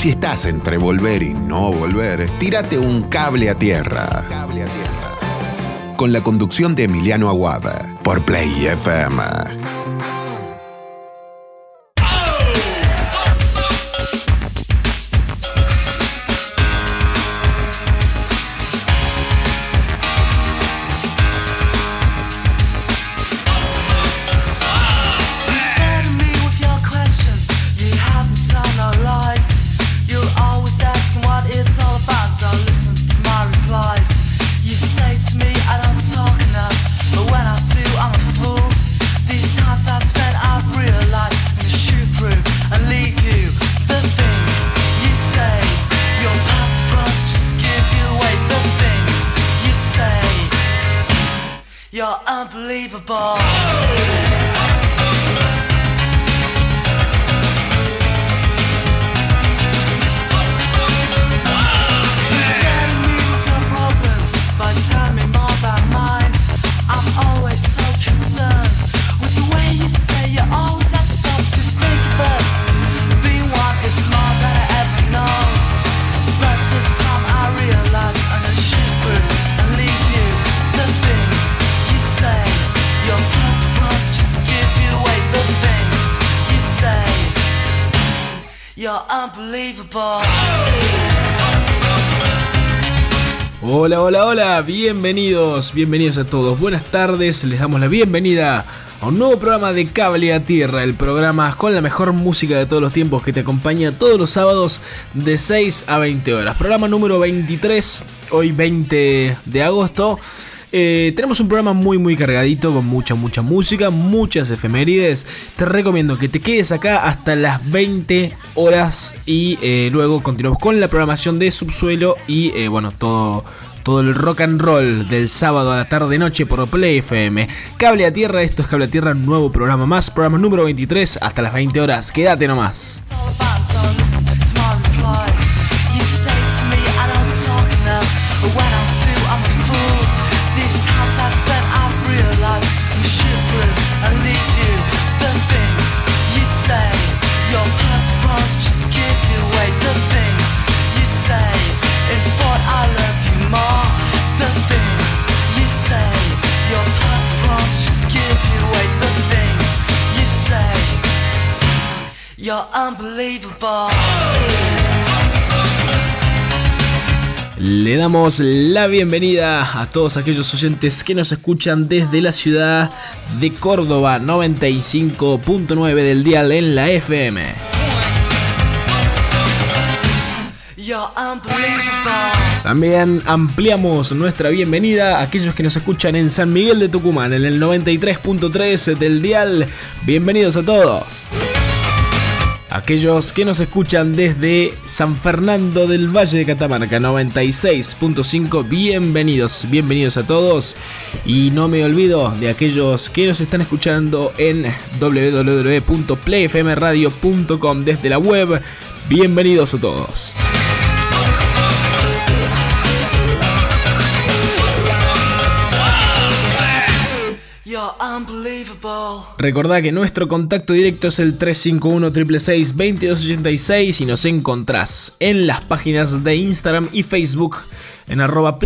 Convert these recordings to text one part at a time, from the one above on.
Si estás entre volver y no volver, tírate un cable a tierra. Con la conducción de Emiliano Aguada por Play FM. Bienvenidos, bienvenidos a todos. Buenas tardes, les damos la bienvenida a un nuevo programa de Cable a Tierra, el programa con la mejor música de todos los tiempos que te acompaña todos los sábados de 6 a 20 horas. Programa número 23, hoy 20 de agosto. Eh, tenemos un programa muy muy cargadito con mucha mucha música, muchas efemérides. Te recomiendo que te quedes acá hasta las 20 horas y eh, luego continuamos con la programación de Subsuelo y eh, bueno, todo todo el rock and roll del sábado a la tarde noche por Play FM. Cable a Tierra, esto es Cable a Tierra, nuevo programa más, programa número 23 hasta las 20 horas. Quédate nomás. Le damos la bienvenida a todos aquellos oyentes que nos escuchan desde la ciudad de Córdoba 95.9 del dial en la FM. También ampliamos nuestra bienvenida a aquellos que nos escuchan en San Miguel de Tucumán en el 93.3 del dial. Bienvenidos a todos. Aquellos que nos escuchan desde San Fernando del Valle de Catamarca 96.5, bienvenidos, bienvenidos a todos. Y no me olvido de aquellos que nos están escuchando en www.playfmradio.com desde la web. Bienvenidos a todos. Recordá que nuestro contacto directo es el 351 666 2286 y nos encontrás en las páginas de Instagram y Facebook en arroba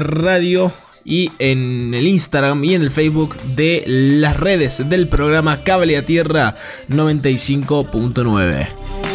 Radio y en el Instagram y en el Facebook de las redes del programa Cable a Tierra 95.9.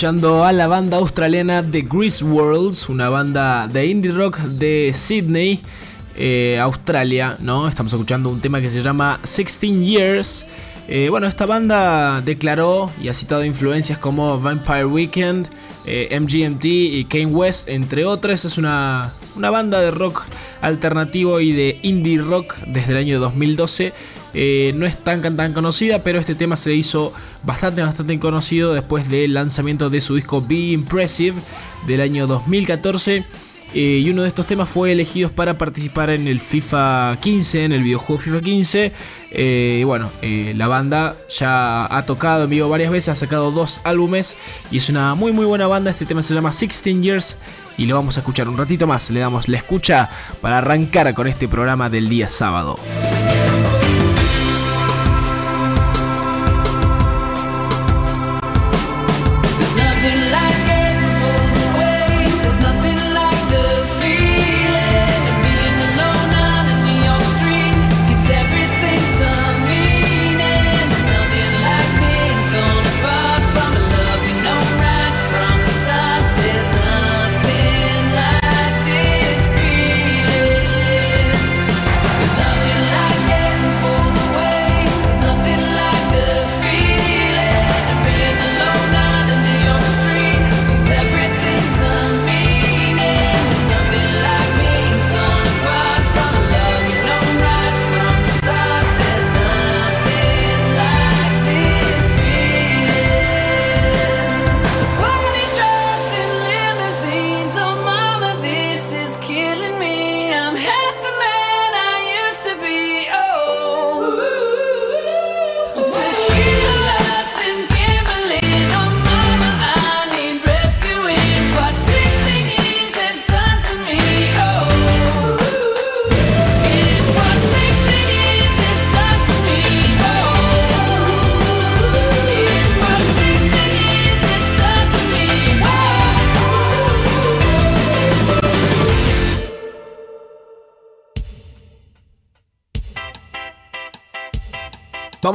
escuchando a la banda australiana The Grease Worlds, una banda de indie rock de Sydney, eh, Australia, ¿no? Estamos escuchando un tema que se llama 16 Years. Eh, bueno, esta banda declaró y ha citado influencias como Vampire Weekend, eh, MGMT y Kane West, entre otras. Es una, una, banda de rock alternativo y de indie rock desde el año 2012. Eh, no es tan, tan conocida, pero este tema se hizo bastante, bastante conocido después del lanzamiento de su disco Be Impressive del año 2014. Eh, y uno de estos temas fue elegido para participar en el FIFA 15, en el videojuego FIFA 15. Eh, bueno, eh, la banda ya ha tocado en vivo varias veces, ha sacado dos álbumes y es una muy muy buena banda. Este tema se llama 16 Years y lo vamos a escuchar un ratito más. Le damos la escucha para arrancar con este programa del día sábado.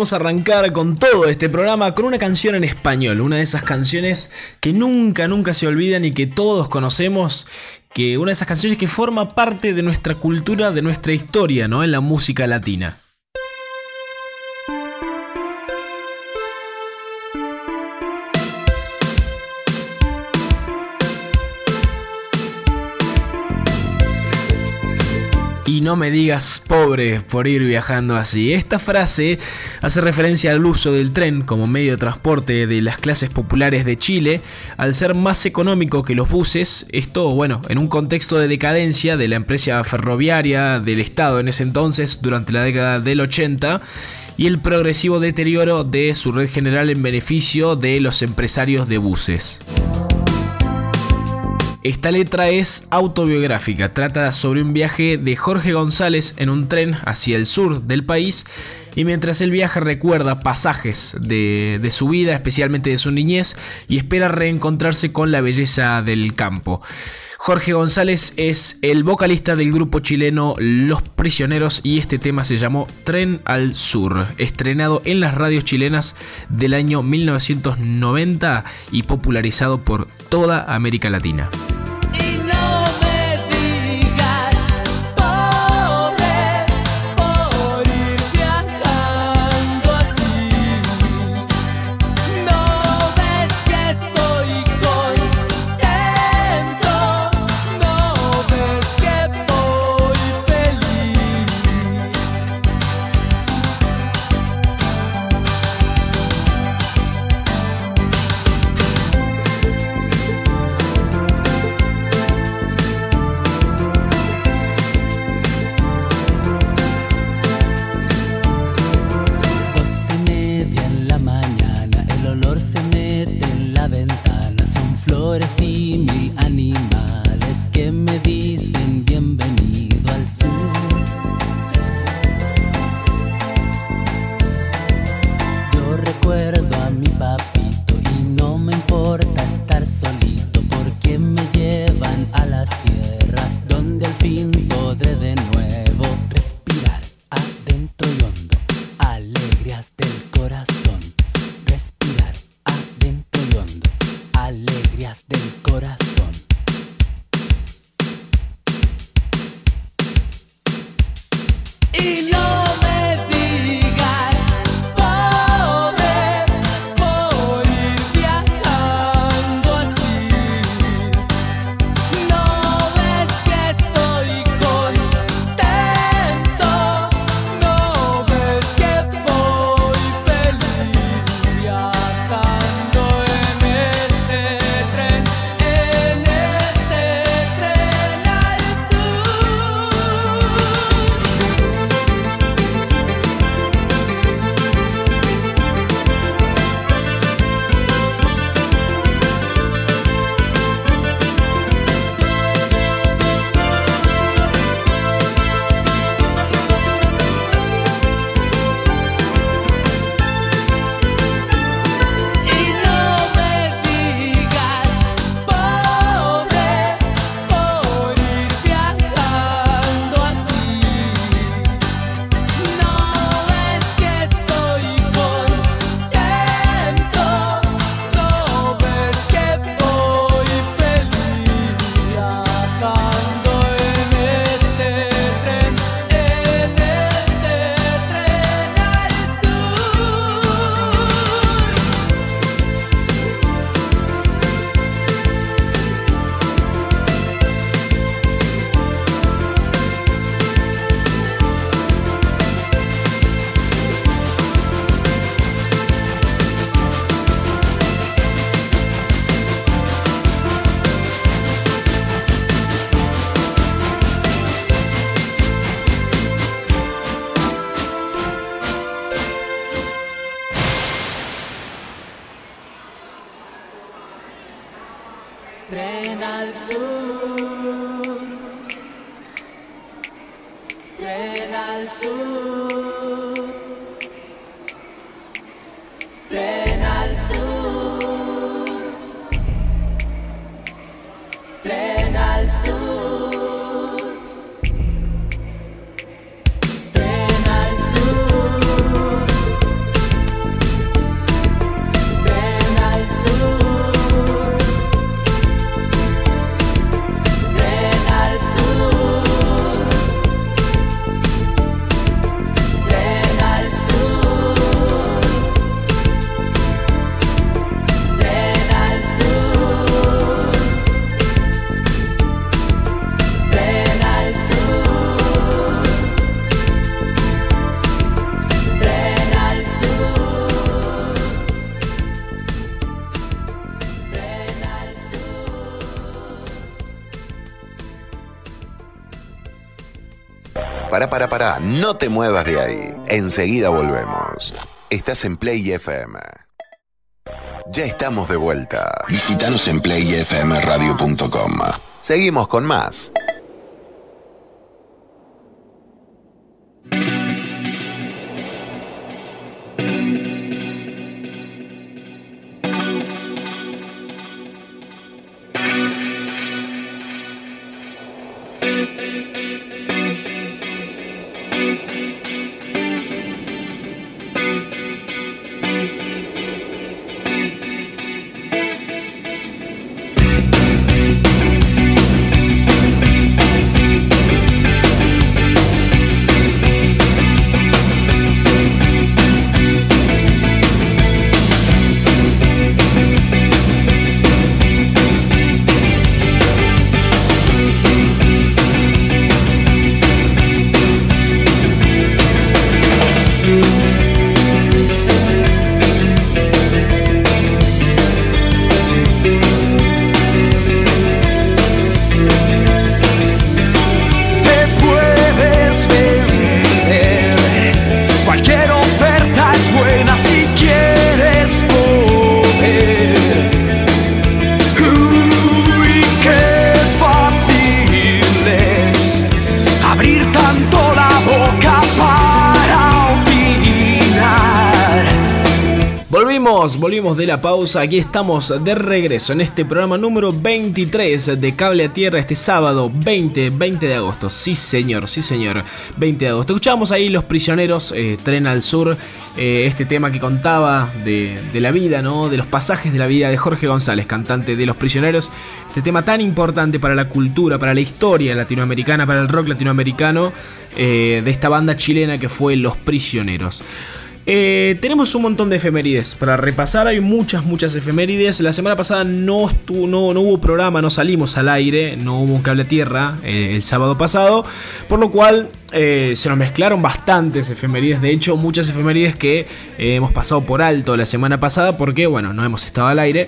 Vamos a arrancar con todo este programa con una canción en español, una de esas canciones que nunca, nunca se olvidan y que todos conocemos, que una de esas canciones que forma parte de nuestra cultura, de nuestra historia, ¿no? En la música latina. Y no me digas pobre por ir viajando así. Esta frase hace referencia al uso del tren como medio de transporte de las clases populares de Chile, al ser más económico que los buses, esto, bueno, en un contexto de decadencia de la empresa ferroviaria del Estado en ese entonces, durante la década del 80, y el progresivo deterioro de su red general en beneficio de los empresarios de buses. Esta letra es autobiográfica, trata sobre un viaje de Jorge González en un tren hacia el sur del país y mientras él viaja recuerda pasajes de, su vida, especialmente de su niñez, y espera reencontrarse con la belleza del campo. Jorge González es el vocalista del grupo chileno Los Prisioneros y este tema se llamó Tren al Sur, estrenado en las radios chilenas del año 1990 y popularizado por toda América Latina. cosas del corazón. Y no Tren al sur. Tren al sur. Para, no te muevas de ahí. Enseguida volvemos. Estás en Play FM. Ya estamos de vuelta. Visítanos en playfmradio.com. Seguimos con más. De la pausa. Aquí estamos de regreso en este programa número 23 de Cable a Tierra este sábado 20, 20 de agosto. Sí, señor, sí, señor. 20 de agosto. Escuchábamos ahí Los Prisioneros, eh, Tren al Sur. eh, este tema que contaba de, de la vida, ¿no? De los pasajes de la vida de Jorge González, cantante de Los Prisioneros. Este tema tan importante para la cultura, para la historia latinoamericana, para el rock latinoamericano eh, de esta banda chilena que fue Los Prisioneros. Eh, tenemos un montón de efemérides para repasar. Hay muchas, muchas efemérides. La semana pasada no, estuvo, no, no hubo programa, no salimos al aire, no hubo un cable tierra eh, el sábado pasado. Por lo cual eh, se nos mezclaron bastantes efemérides. De hecho, muchas efemérides que hemos pasado por alto la semana pasada porque, bueno, no hemos estado al aire.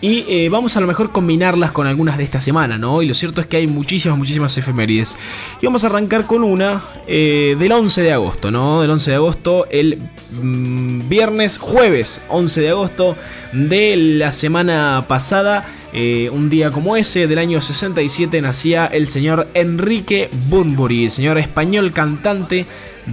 Y eh, vamos a lo mejor combinarlas con algunas de esta semana, ¿no? Y lo cierto es que hay muchísimas, muchísimas efemérides. Y vamos a arrancar con una eh, del 11 de agosto, ¿no? Del 11 de agosto, el mm, viernes, jueves 11 de agosto de la semana pasada. eh, un día como ese, del año 67, nacía el señor Enrique Bunbury, el señor español cantante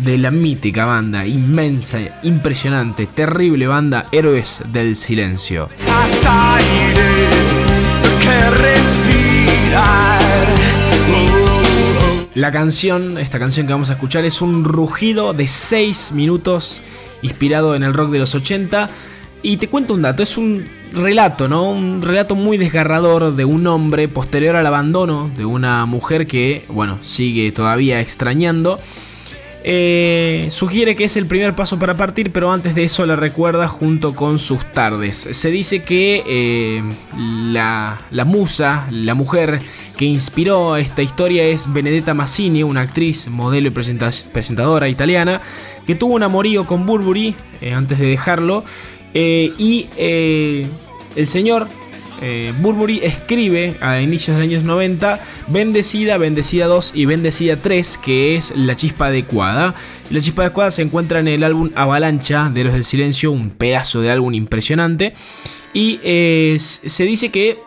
de la mítica banda, inmensa, impresionante, terrible banda, Héroes del Silencio. Haz aire que respirar. La canción, esta canción que vamos a escuchar, es un rugido de 6 minutos inspirado en el rock de los 80. Y te cuento un dato, es un relato, ¿no? Un relato muy desgarrador de un hombre posterior al abandono de una mujer que, bueno, sigue todavía extrañando. Eh, sugiere que es el primer paso para partir, pero antes de eso la recuerda junto con sus tardes. Se dice que eh, la, la musa, la mujer que inspiró esta historia es Benedetta Massini, una actriz, modelo y presenta- presentadora italiana, que tuvo un amorío con Burberry eh, antes de dejarlo. eh, y el señor eh, escribe a inicios de los años 90 Bendecida, Bendecida 2 y Bendecida 3, que es La Chispa Adecuada. La Chispa Adecuada se encuentra en el álbum Avalancha de los del Silencio, un pedazo de álbum impresionante. Y eh, se dice que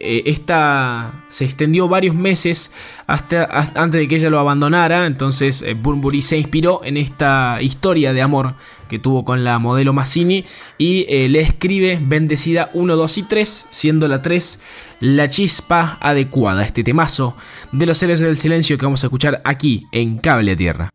esta se extendió varios meses hasta, antes de que ella lo abandonara. Entonces eh, se inspiró en esta historia de amor que tuvo con la modelo Massini y eh, le escribe Bendecida 1, 2 y 3, siendo la 3 la chispa adecuada, este temazo de los seres del silencio que vamos a escuchar aquí en Cable a Tierra.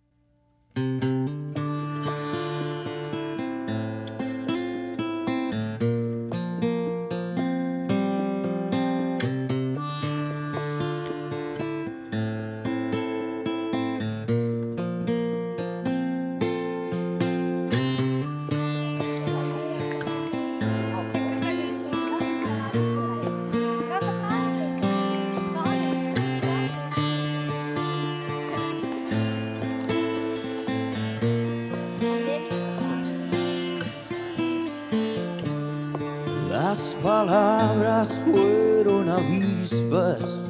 Avispas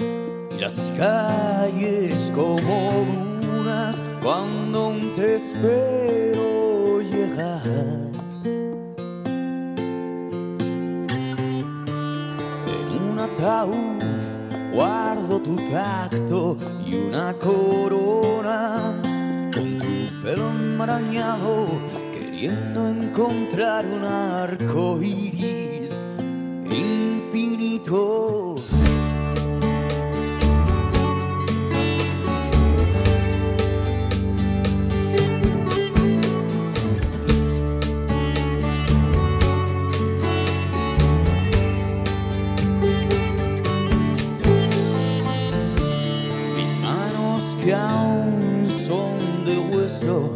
y las calles como dunas cuando aún te espero llegar. En un ataúd guardo tu tacto y una corona con tu pelo enmarañado queriendo encontrar un arco iris Mis manos que aún son de hueso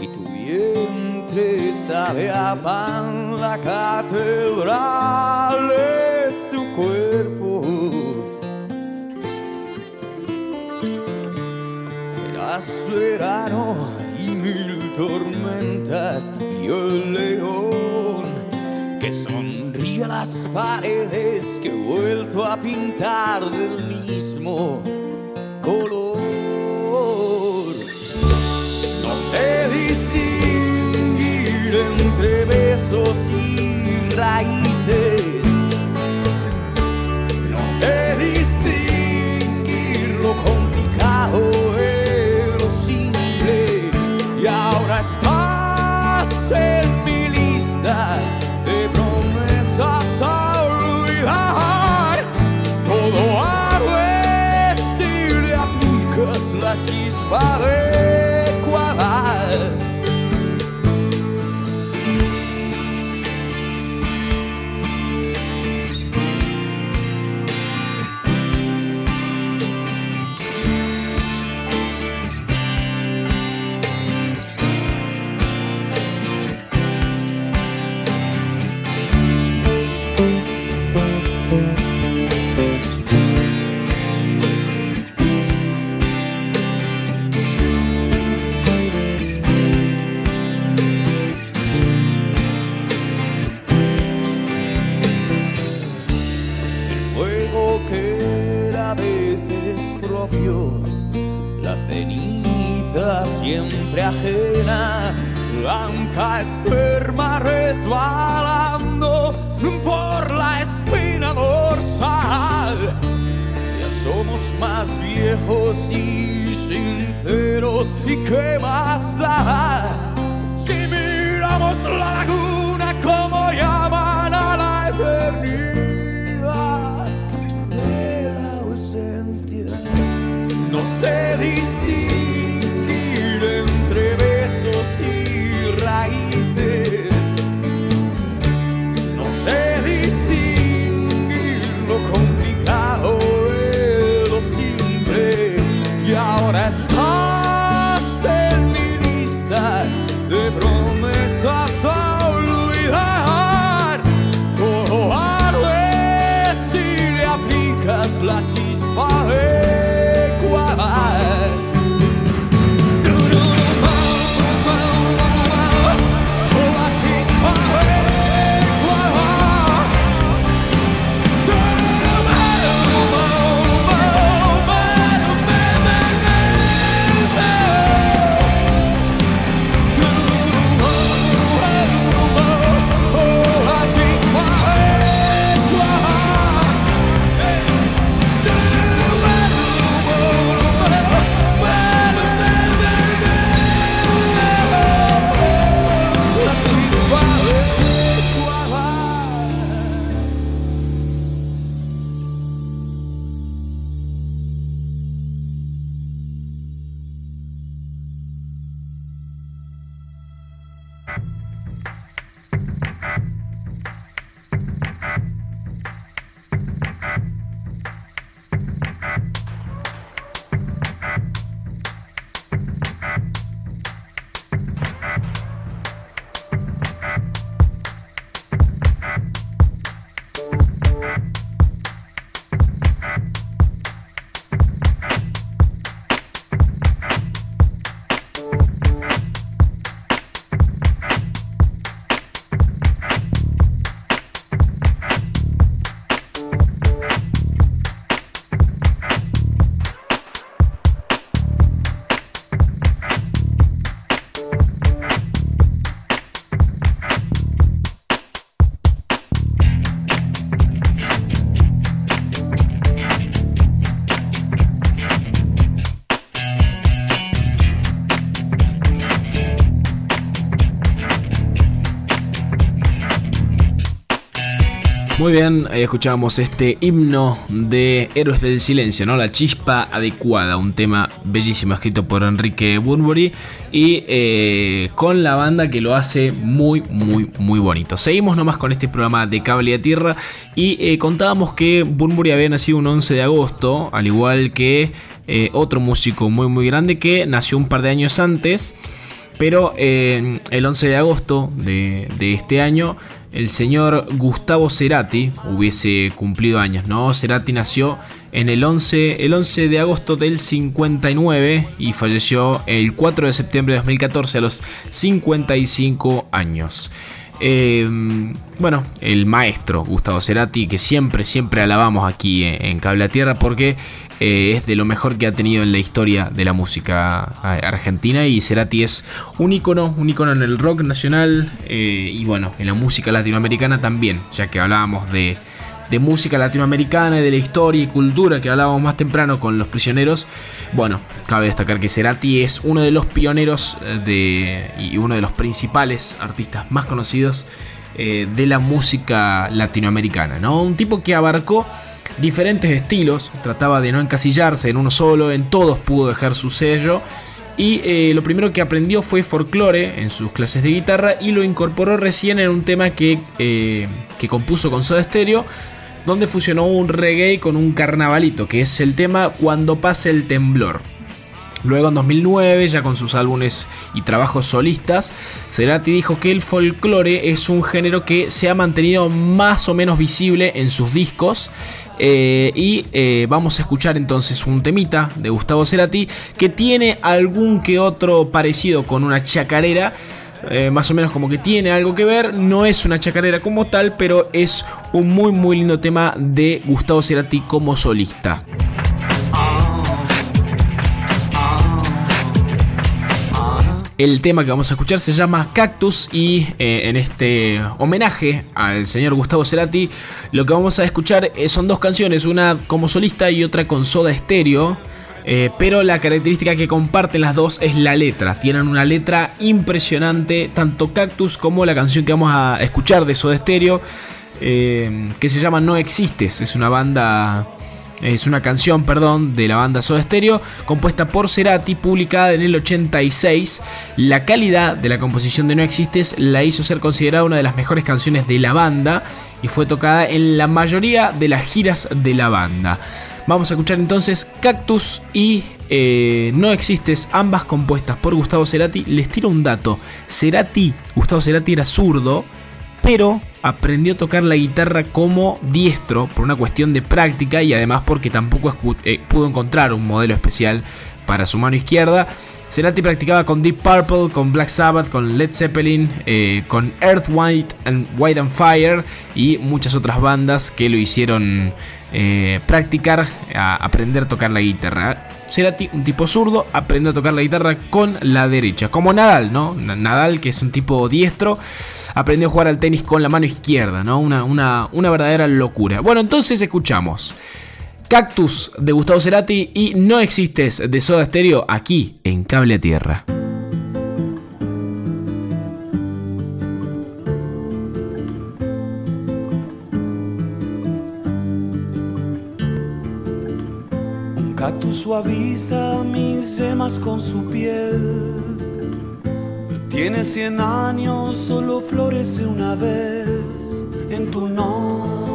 y tu vientre sabe a pan, la catedral verano y mil tormentas y el león que sonríe a las paredes que he vuelto a pintar del mismo color. Muy bien, ahí escuchábamos este himno de Héroes del Silencio, ¿no? La chispa adecuada, un tema bellísimo escrito por Enrique Bunbury y eh, con la banda que lo hace muy, muy, muy bonito. Seguimos nomás con este programa de Cable a Tierra y eh, contábamos que Bunbury había nacido un 11 de agosto, al igual que eh, otro músico muy, muy grande que nació un par de años antes. Pero eh, el 11 de agosto de, este año, el señor Gustavo Cerati hubiese cumplido años, ¿no? Cerati nació en el 11, el 11 de agosto del 59 y falleció el 4 de septiembre de 2014 a los 55 años. Eh, bueno, el maestro Gustavo Cerati, que siempre, siempre alabamos aquí en, en Cable a Tierra porque eh, es de lo mejor que ha tenido en la historia de la música eh, argentina. Y Cerati es un icono, un icono en el rock nacional eh, y bueno, en la música latinoamericana también, ya que hablábamos de, de música latinoamericana y de la historia y cultura que hablábamos más temprano con los prisioneros. Bueno, cabe destacar que Cerati es uno de los pioneros eh, de, y uno de los principales artistas más conocidos eh, de la música latinoamericana, ¿no? Un tipo que abarcó diferentes estilos, trataba de no encasillarse en uno solo, en todos pudo dejar su sello. Y eh, lo primero que aprendió fue folclore en sus clases de guitarra y lo incorporó recién en un tema que, que compuso con Soda Stereo, donde fusionó un reggae con un carnavalito, que es el tema Cuando pase el temblor. Luego en 2009, ya con sus álbumes y trabajos solistas, Cerati dijo que el folclore es un género que se ha mantenido más o menos visible en sus discos. eh, y eh, vamos a escuchar entonces un temita de Gustavo Cerati que tiene algún que otro parecido con una chacarera. Eh, más o menos como que tiene algo que ver, no es una chacarera como tal, pero es un muy muy lindo tema de Gustavo Cerati como solista. El tema que vamos a escuchar se llama Cactus y eh, en este homenaje al señor Gustavo Cerati lo que vamos a escuchar eh, son dos canciones, una como solista y otra con Soda Stereo. Eh, pero la característica que comparten las dos es la letra. Tienen una letra impresionante, tanto Cactus como la canción que vamos a escuchar de Soda Stereo, eh, que se llama No Existes. Es una banda es una canción, perdón, de la banda Soda Stereo, compuesta por Cerati, publicada en el 86. La calidad de la composición de No Existes la hizo ser considerada una de las mejores canciones de la banda y fue tocada en la mayoría de las giras de la banda. Vamos a escuchar entonces Cactus y eh, No Existes, ambas compuestas por Gustavo Cerati. Les tiro un dato: Cerati, Gustavo Cerati era zurdo pero aprendió a tocar la guitarra como diestro por una cuestión de práctica y además porque tampoco eh, pudo encontrar un modelo especial para su mano izquierda. Cerati practicaba con Deep Purple, con Black Sabbath, con Led Zeppelin, eh, con Earth, White and, White Fire y muchas otras bandas que lo hicieron eh, practicar, a aprender a tocar la guitarra. Cerati, un tipo zurdo, aprende a tocar la guitarra con la derecha. Como Nadal, ¿no? Na- Nadal, que es un tipo diestro, aprendió a jugar al tenis con la mano izquierda, ¿no? Una, una, una verdadera locura. Bueno, entonces escuchamos Cactus de Gustavo Cerati y No Existes de Soda Stereo aquí en Cable Tierra. Un cactus suaviza mis yemas con su piel. Tiene cien años, solo florece una vez en tu nombre.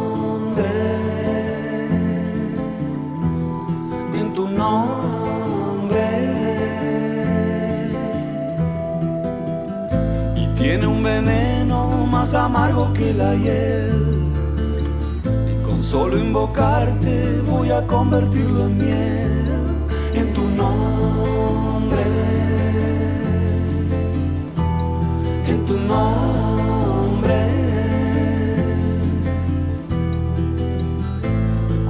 Nombre. Y tiene un veneno más amargo que la hiel. Y con solo invocarte voy a convertirlo en miel en tu nombre. En tu nombre.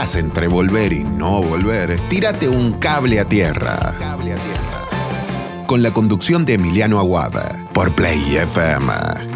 entre volver y no volver, tírate un cable a tierra. Cable a tierra. Con la conducción de Emiliano Aguada, por Play FM.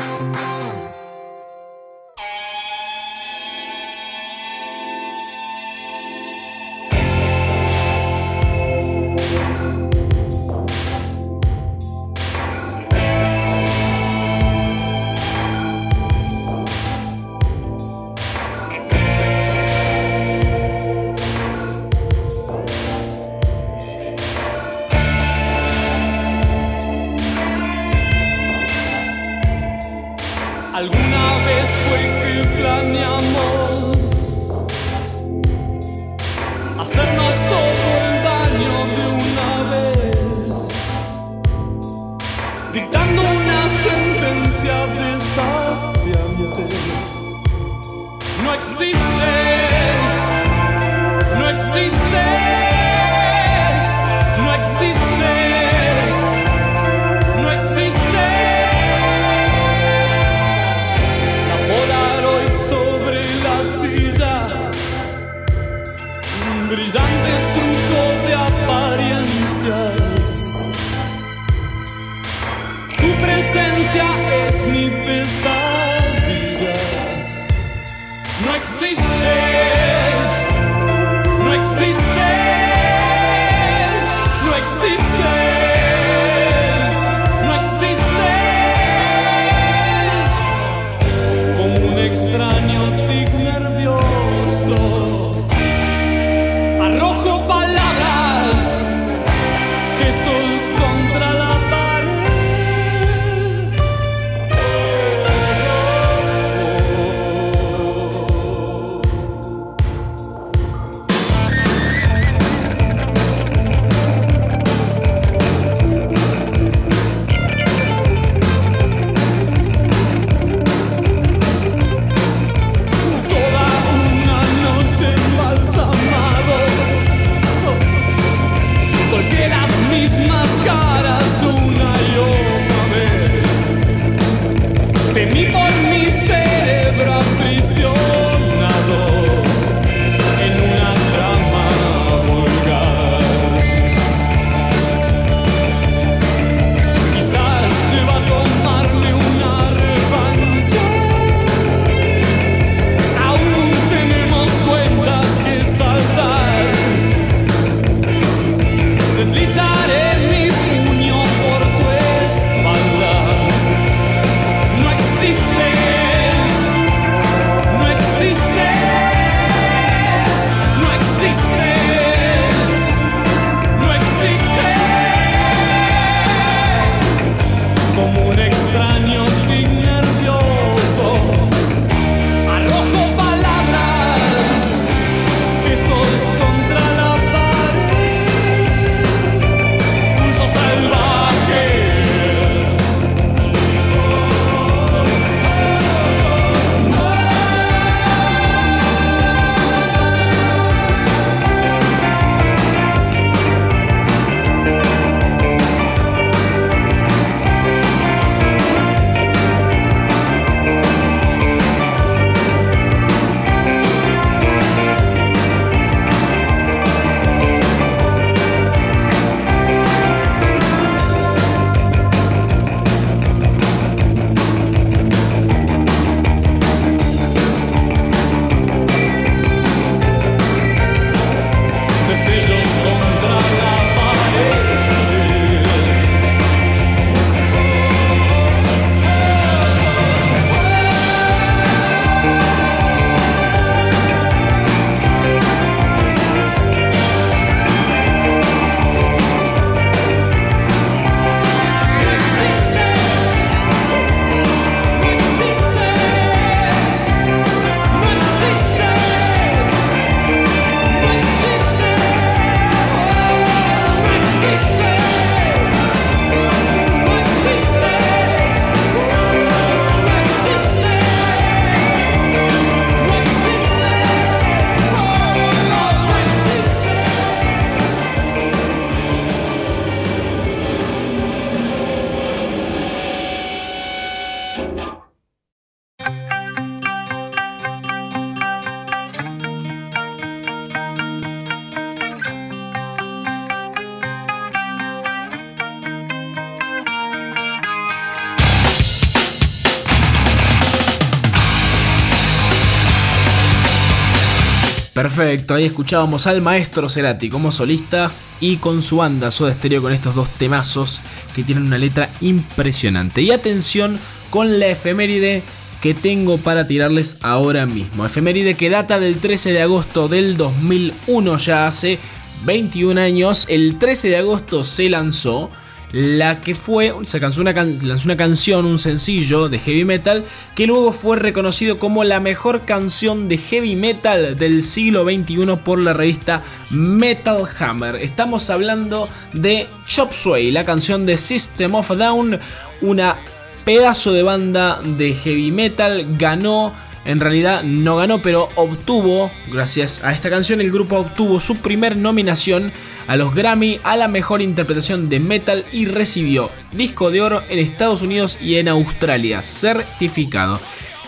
Perfecto, ahí escuchábamos al maestro Cerati como solista y con su banda Soda Stereo con estos dos temazos que tienen una letra impresionante. Y atención con la efeméride que tengo para tirarles ahora mismo. Efeméride que data del 13 de agosto del 2001, ya hace 21 años. El 13 de agosto se lanzó la que fue, se lanzó una, canción, un sencillo de heavy metal, que luego fue reconocido como la mejor canción de heavy metal del siglo XXI por la revista Metal Hammer. Estamos hablando de Chop Suey, la canción de System of Down, una pedazo de banda de heavy metal, ganó en realidad no ganó, pero obtuvo, gracias a esta canción, el grupo obtuvo su primer nominación a los Grammy a la mejor interpretación de metal y recibió disco de oro en Estados Unidos y en Australia, certificado.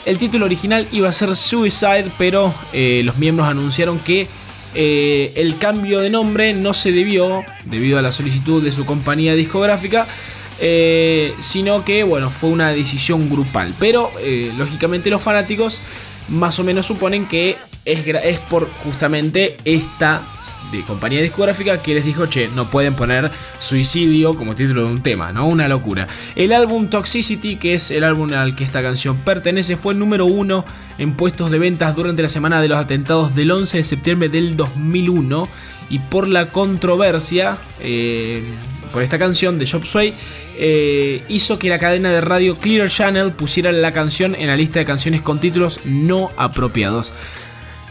El título original iba a ser Suicide, pero eh, los miembros anunciaron que eh, el cambio de nombre no se debió, debido a la solicitud de su compañía discográfica, eh, sino que bueno, fue una decisión grupal. Pero eh, lógicamente los fanáticos más o menos suponen que es, es por justamente esta de compañía discográfica que les dijo, che, no pueden poner suicidio como título de un tema, ¿no? Una locura. El álbum Toxicity, que es el álbum al que esta canción pertenece, fue el número uno en puestos de ventas durante la semana de los atentados del 11 de septiembre del 2001 y por la controversia eh, por esta canción de Chop Suey eh, hizo que la cadena de radio Clear Channel pusiera la canción en la lista de canciones con títulos no apropiados.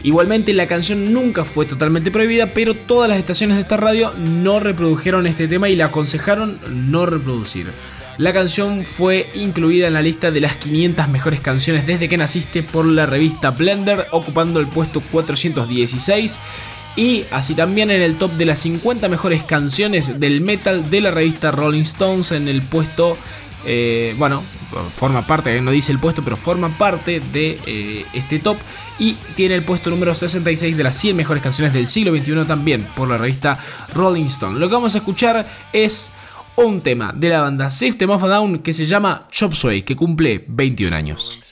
Igualmente la canción nunca fue totalmente prohibida, pero todas las estaciones de esta radio no reprodujeron este tema y le aconsejaron no reproducir. La canción fue incluida en la lista de las 500 mejores canciones desde que naciste por la revista Blender, ocupando el puesto 416 y así también en el top de las 50 mejores canciones del metal de la revista Rolling Stones en el puesto, eh, bueno, forma parte, no dice el puesto, pero forma parte de eh, este top y tiene el puesto número 66 de las 100 mejores canciones del siglo XXI también por la revista Rolling Stone. Lo que vamos a escuchar es un tema de la banda System of a Down que se llama Chop Suey, que cumple 21 años.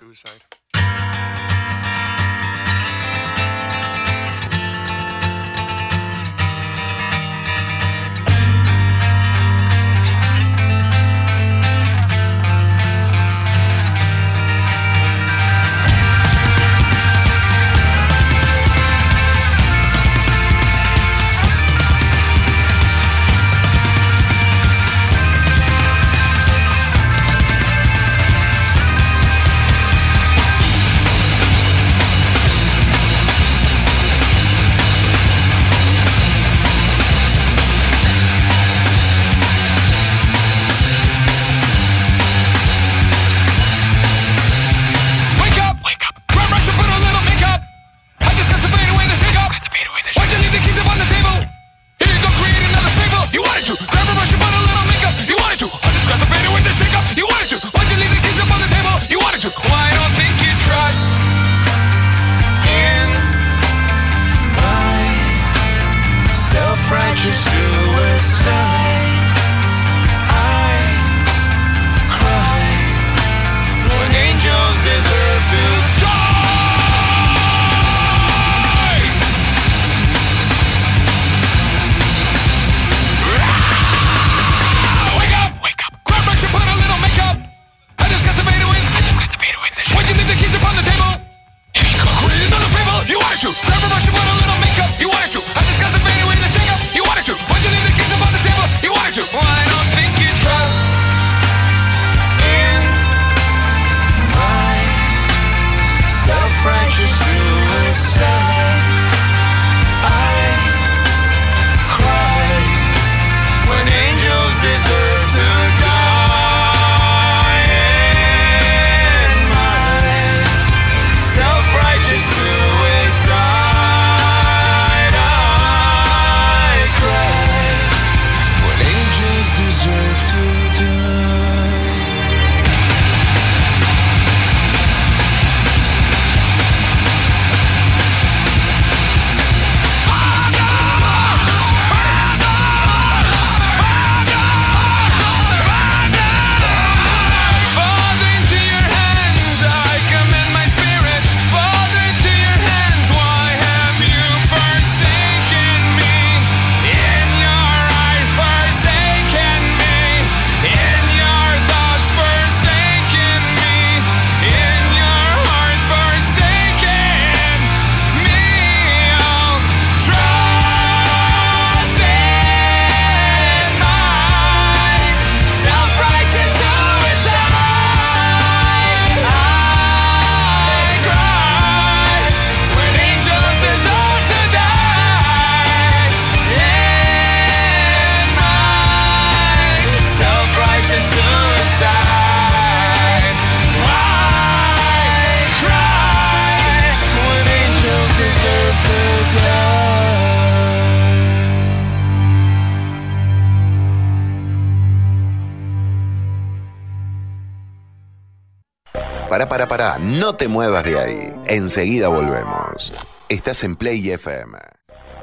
Para, para, para, no te muevas de ahí. Enseguida volvemos. Estás en Play FM.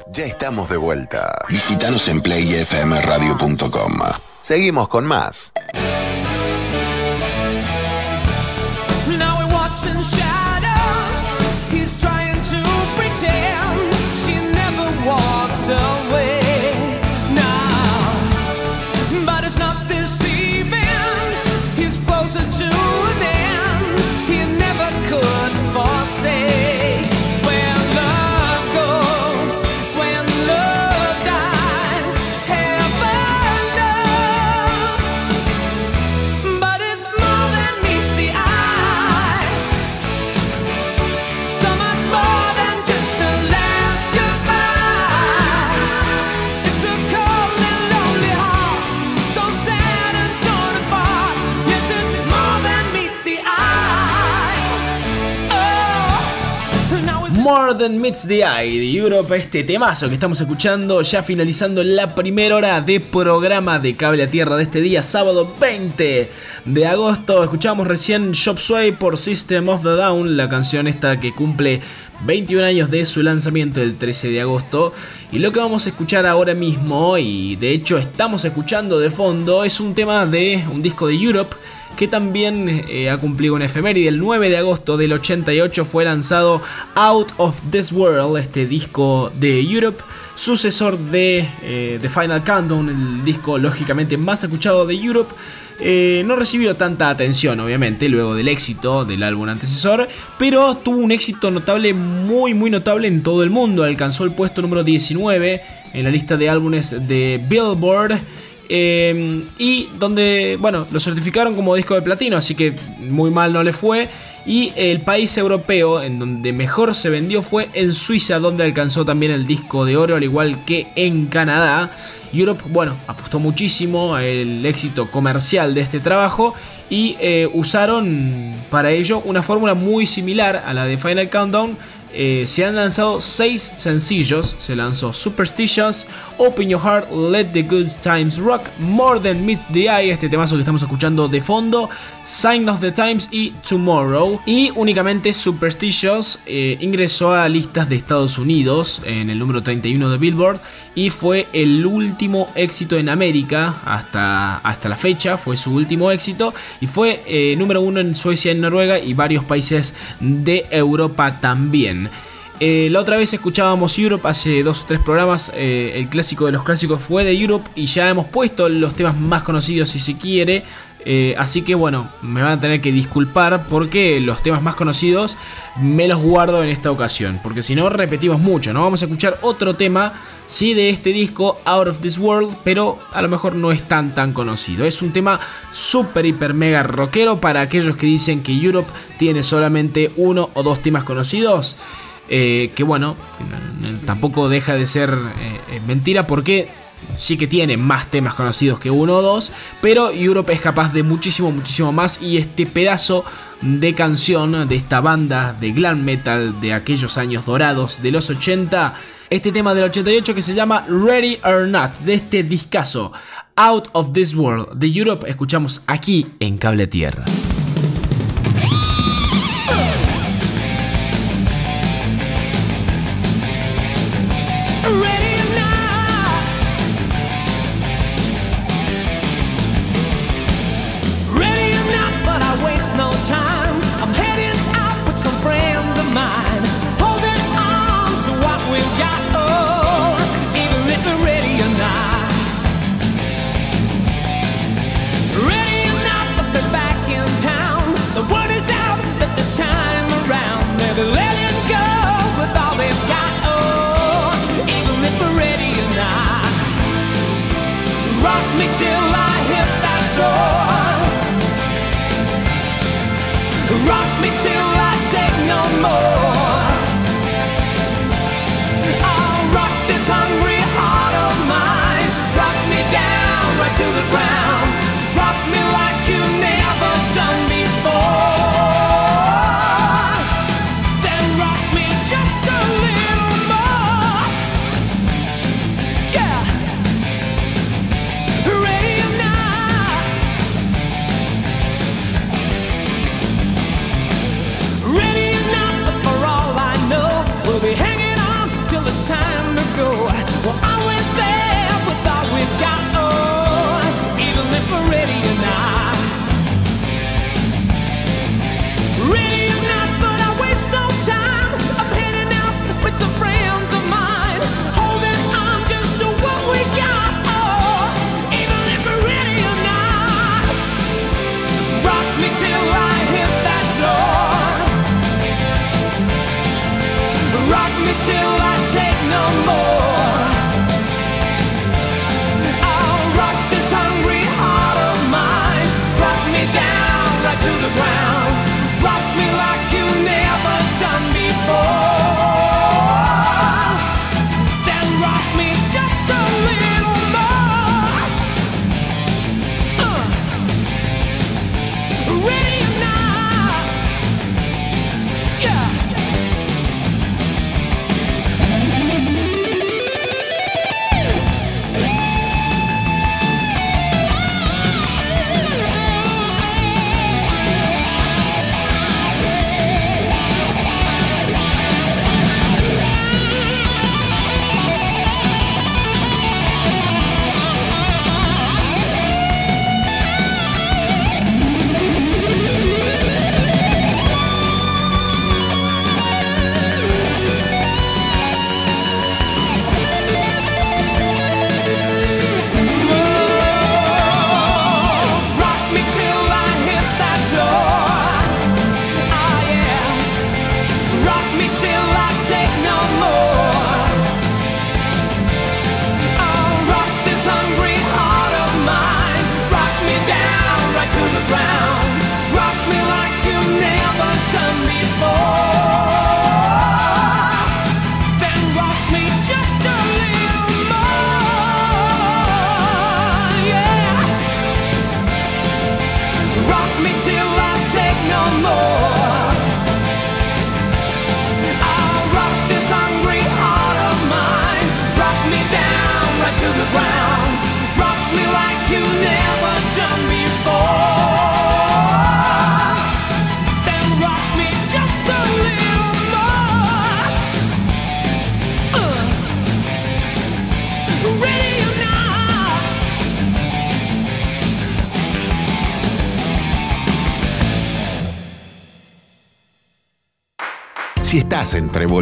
Ya estamos de vuelta. Visítanos en playfmradio.com. Seguimos con más. Than Meets the Eye de Europe, este temazo que estamos escuchando, ya finalizando la primera hora de programa de Cable a Tierra de este día, sábado 20 de agosto. Escuchamos recién Shop Sway por System of the Down, la canción esta que cumple 21 años de su lanzamiento el 13 de agosto. Y lo que vamos a escuchar ahora mismo, y de hecho estamos escuchando de fondo, es un tema de un disco de Europe que también eh, ha cumplido una efeméride. El 9 de agosto del 88 fue lanzado Out of This World, este disco de Europe, sucesor de eh, The Final Countdown, el disco lógicamente más escuchado de Europe. Eh, no recibió tanta atención, obviamente, luego del éxito del álbum antecesor, pero tuvo un éxito notable, muy, muy notable en todo el mundo. Alcanzó el puesto número 19 en la lista de álbumes de Billboard. Eh, y donde, bueno, lo certificaron como disco de platino, así que muy mal no le fue. Y el país europeo en donde mejor se vendió fue en Suiza, donde alcanzó también el disco de oro, al igual que en Canadá. Europe, bueno, apostó muchísimo el éxito comercial de este trabajo y eh, usaron para ello una fórmula muy similar a la de Final Countdown. Eh, se han lanzado 6 sencillos. Se lanzó Superstitious, Open Your Heart, Let the Good Times Rock, More Than Meets the Eye, este temazo que estamos escuchando de fondo, Sign of the Times y Tomorrow. Y únicamente Superstitious eh, ingresó a listas de Estados Unidos en el número 31 de Billboard y fue el último éxito en América hasta, hasta la fecha. Fue su último éxito y fue eh, número uno en Suecia, en Noruega y varios países de Europa también. Eh, la otra vez escuchábamos Europe hace dos o tres programas. eh, el clásico de los clásicos fue de Europe y ya hemos puesto los temas más conocidos si se quiere. Eh, así que bueno, me van a tener que disculpar porque los temas más conocidos me los guardo en esta ocasión. Porque si no, repetimos mucho. No vamos a escuchar otro tema, sí, de este disco, Out of This World, pero a lo mejor no es tan tan conocido. Es un tema super, hiper, mega rockero para aquellos que dicen que Europe tiene solamente uno o dos temas conocidos. Eh, que bueno, tampoco deja de ser eh, eh, mentira porque sí que tiene más temas conocidos que uno o dos, pero Europe es capaz de muchísimo, muchísimo más y este pedazo de canción de esta banda de glam metal de aquellos años dorados de los 80, este tema del 88 que se llama Ready or Not, de este discazo Out of This World de Europe, escuchamos aquí en Cable Tierra.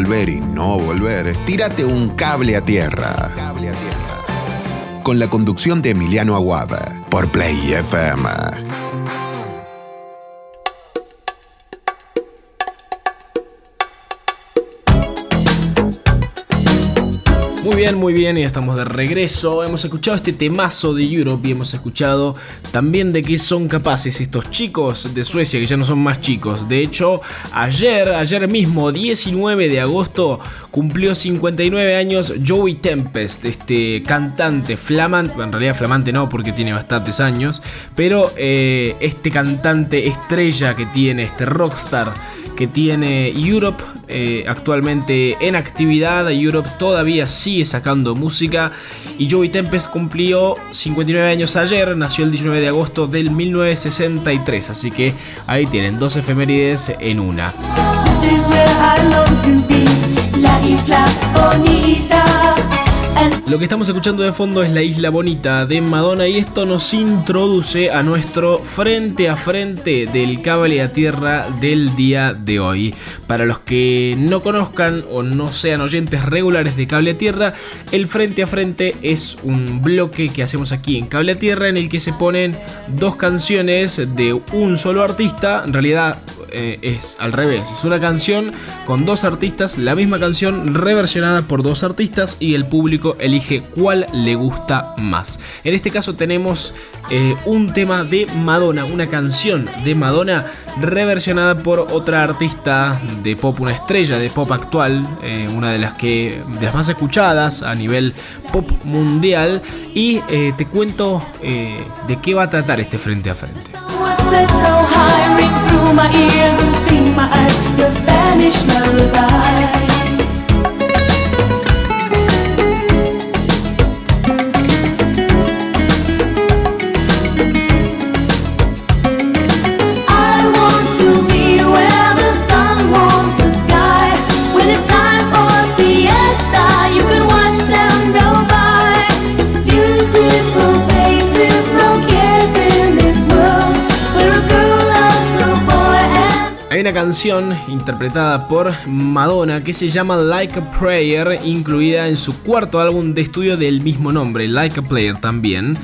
Volver y no volver, tírate un cable a tierra. Cable a tierra. Con la conducción de Emiliano Aguada por Play FM. Bien, muy bien, y estamos de regreso. Hemos escuchado este temazo de Europe y hemos escuchado también de qué son capaces estos chicos de Suecia, que ya no son más chicos. De hecho, ayer, ayer mismo, 19 de agosto, cumplió 59 años Joey Tempest, este cantante flamante, en realidad flamante no, porque tiene bastantes años, pero eh, este cantante estrella que tiene, este rockstar que tiene Europe eh, actualmente en actividad. Europe todavía sigue sacando música. Y Joey Tempest cumplió 59 años ayer, nació el 19 de agosto del 1963. Así que ahí tienen dos efemérides en una. Lo que estamos escuchando de fondo es La Isla Bonita de Madonna y esto nos introduce a nuestro frente a frente del cable a tierra del día de hoy. Para los que no conozcan o no sean oyentes regulares de cable a tierra, el frente a frente es un bloque que hacemos aquí en cable a tierra en el que se ponen dos canciones de un solo artista. En realidad eh, es al revés, es una canción con dos artistas, la misma canción reversionada por dos artistas y el público elige cuál le gusta más. En este caso tenemos eh, un tema de Madonna, una canción de Madonna reversionada por otra artista de pop, una estrella de pop actual, eh, una de las que de las más escuchadas a nivel pop mundial y eh, te cuento de qué va a tratar este frente a frente. Canción interpretada por Madonna que se llama Like a Prayer, incluida en su cuarto álbum de estudio del mismo nombre, Like a Player también.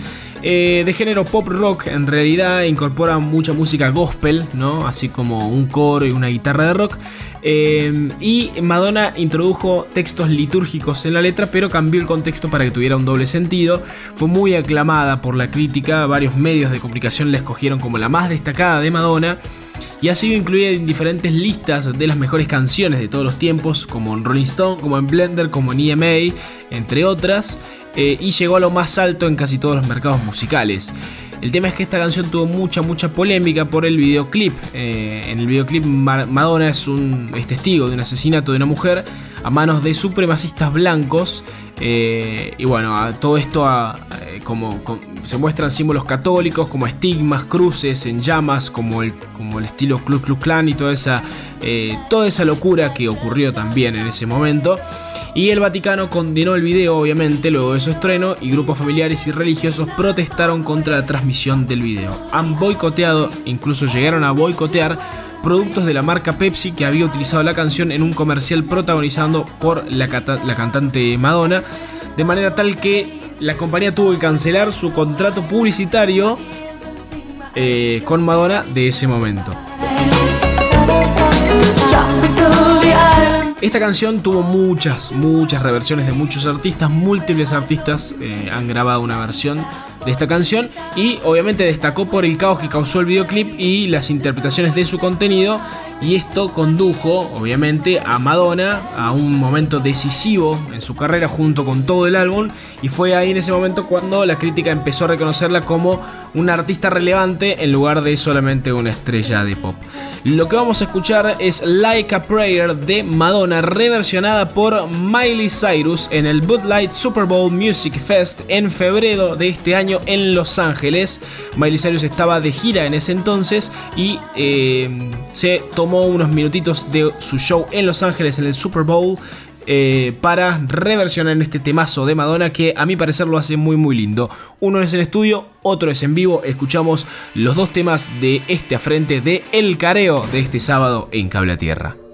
Eh, de género pop rock, en realidad incorpora mucha música gospel, ¿no? Así como un coro y una guitarra de rock. Eh, y Madonna introdujo textos litúrgicos en la letra, pero cambió el contexto para que tuviera un doble sentido. Fue muy aclamada por la crítica, varios medios de comunicación la escogieron como la más destacada de Madonna y ha sido incluida en diferentes listas de las mejores canciones de todos los tiempos, como en Rolling Stone, como en Blender, como en EMA, entre otras, eh, y llegó a lo más alto en casi todos los mercados musicales. El tema es que esta canción tuvo mucha, mucha polémica por el videoclip. Eh, en el videoclip Madonna es, un, es testigo de un asesinato de una mujer a manos de supremacistas blancos. Eh, y bueno, a todo esto a- eh, como, com- se muestran símbolos católicos como estigmas, cruces en llamas, como el, como el estilo Ku Klux Klan y toda esa, toda esa locura que ocurrió también en ese momento. Y el Vaticano condenó el video, obviamente, luego de su estreno, y grupos familiares y religiosos protestaron contra la transmisión del video. Han boicoteado, incluso llegaron a boicotear, productos de la marca Pepsi que había utilizado la canción en un comercial protagonizado por la, cantante Madonna, de manera tal que la compañía tuvo que cancelar su contrato publicitario eh, con Madonna de ese momento. Esta canción tuvo muchas, muchas reversiones de muchos artistas, múltiples artistas eh, han grabado una versión de esta canción y obviamente destacó por el caos que causó el videoclip y las interpretaciones de su contenido y esto condujo obviamente a Madonna a un momento decisivo en su carrera junto con todo el álbum y fue ahí en ese momento cuando la crítica empezó a reconocerla como una artista relevante en lugar de solamente una estrella de pop. Lo que vamos a escuchar es Like a Prayer de Madonna, reversionada por Miley Cyrus en el Bud Light Super Bowl Music Fest en febrero de este año en Los Ángeles. Miley Cyrus estaba de gira en ese entonces y eh, se tomó unos minutitos de su show en Los Ángeles en el Super Bowl. eh, para reversionar este temazo de Madonna que a mi parecer lo hace muy muy lindo. Uno es en estudio, otro es en vivo. Escuchamos los dos temas de este a frente de El Careo de este sábado en Cable a Tierra.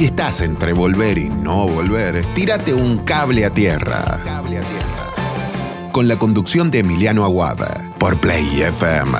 si estás entre volver y no volver, tírate un cable a tierra. Con la conducción de Emiliano Aguada, por Play FM.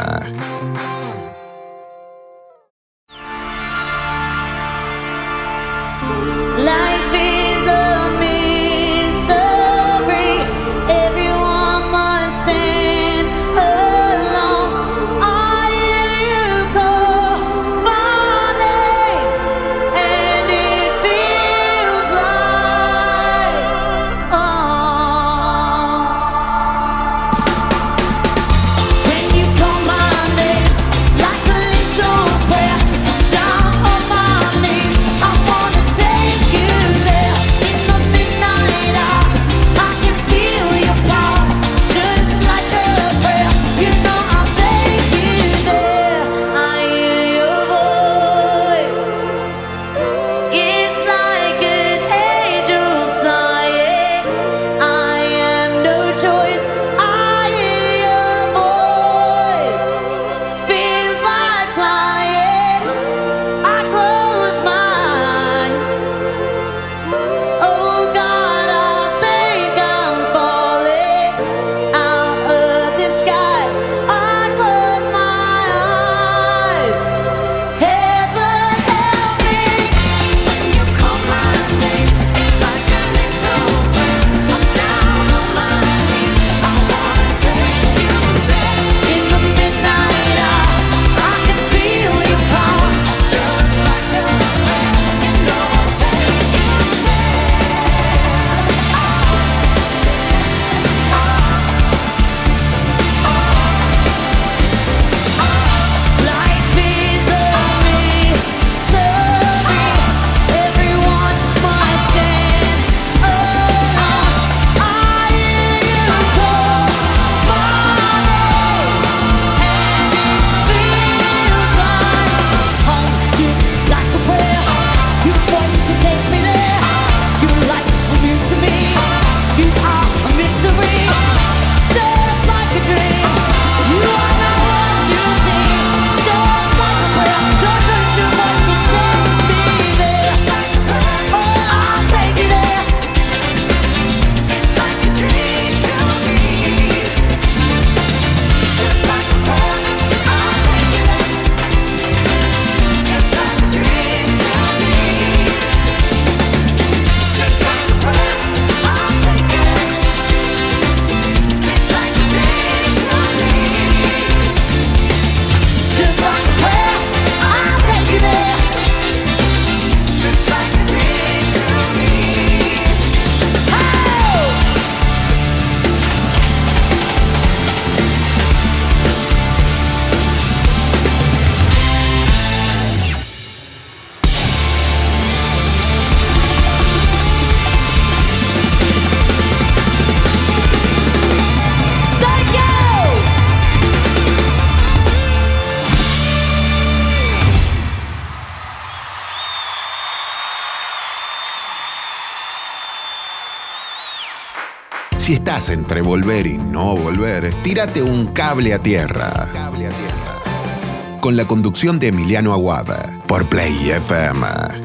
entre volver y no volver, tírate un. Cable a tierra. Con la conducción de Emiliano Aguada por Play FM.